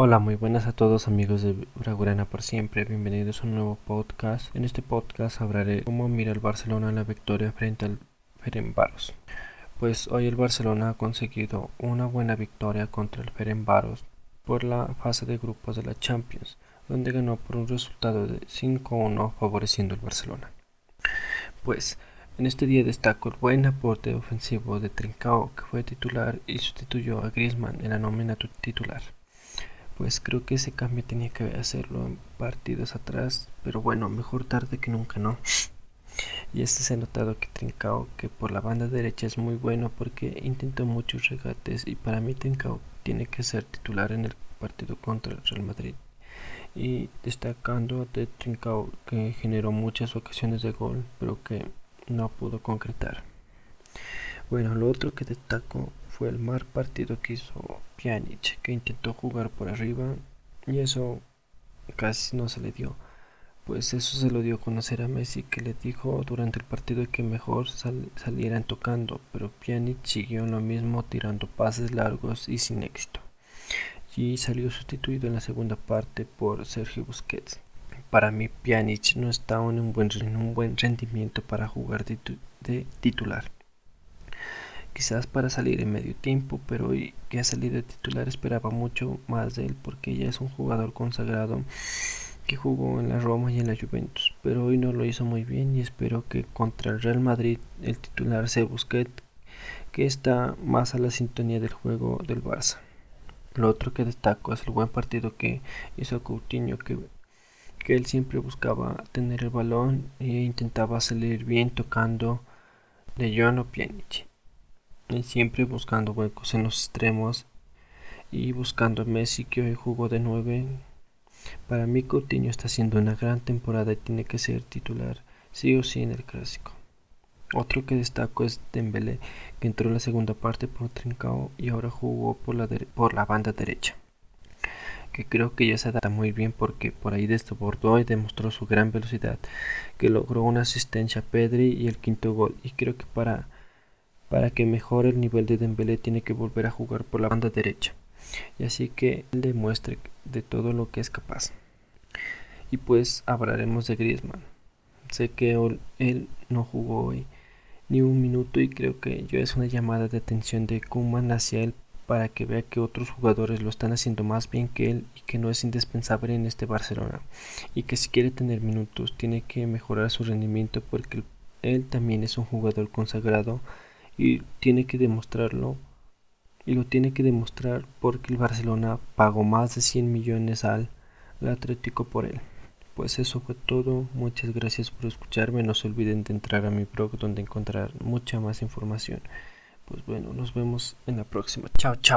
Hola, muy buenas a todos amigos de Bragurana por siempre, bienvenidos a un nuevo podcast. En este podcast hablaré cómo mira el Barcelona la victoria frente al Ferenbaros. Pues hoy el Barcelona ha conseguido una buena victoria contra el Ferenbaros por la fase de grupos de la Champions, donde ganó por un resultado de 5-1 favoreciendo al Barcelona. Pues en este día destaco el buen aporte ofensivo de Trincao, que fue titular y sustituyó a Griezmann en la nómina titular pues creo que ese cambio tenía que hacerlo en partidos atrás, pero bueno, mejor tarde que nunca, ¿no? Y este se ha notado que Trincao, que por la banda derecha es muy bueno porque intentó muchos regates y para mí Trincao tiene que ser titular en el partido contra el Real Madrid. Y destacando de Trincao que generó muchas ocasiones de gol, pero que no pudo concretar. Bueno, lo otro que destaco fue el mal partido que hizo Pjanic, que intentó jugar por arriba y eso casi no se le dio. Pues eso se lo dio a conocer a Messi, que le dijo durante el partido que mejor salieran tocando, pero Pjanic siguió lo mismo tirando pases largos y sin éxito. Y salió sustituido en la segunda parte por Sergio Busquets. Para mí Pjanic no está en un buen, en un buen rendimiento para jugar de titular quizás para salir en medio tiempo, pero hoy que ha salido de titular esperaba mucho más de él porque ya es un jugador consagrado que jugó en la Roma y en la Juventus, pero hoy no lo hizo muy bien y espero que contra el Real Madrid el titular sea Busquets, que está más a la sintonía del juego del Barça. Lo otro que destaco es el buen partido que hizo Coutinho, que, que él siempre buscaba tener el balón e intentaba salir bien tocando de Joan siempre buscando huecos en los extremos y buscando a Messi que hoy jugó de 9. Para mí Coutinho está haciendo una gran temporada y tiene que ser titular sí o sí en el clásico. Otro que destaco es Dembélé, que entró en la segunda parte por Trincao y ahora jugó por la, por la banda derecha. Que creo que ya se adapta muy bien porque por ahí desbordó y demostró su gran velocidad, que logró una asistencia a Pedri y el quinto gol. Y creo que para para que mejore el nivel de Dembélé tiene que volver a jugar por la banda derecha y así que él demuestre de todo lo que es capaz. Y pues hablaremos de Griezmann. Sé que él no jugó hoy ni un minuto y creo que yo es una llamada de atención de Kuman hacia él para que vea que otros jugadores lo están haciendo más bien que él y que no es indispensable en este Barcelona y que si quiere tener minutos tiene que mejorar su rendimiento porque él también es un jugador consagrado y tiene que demostrarlo y lo tiene que demostrar porque el Barcelona pagó más de 100 millones al Atlético por él. Pues eso fue todo, muchas gracias por escucharme, no se olviden de entrar a mi blog donde encontrar mucha más información. Pues bueno, nos vemos en la próxima. Chao, chao.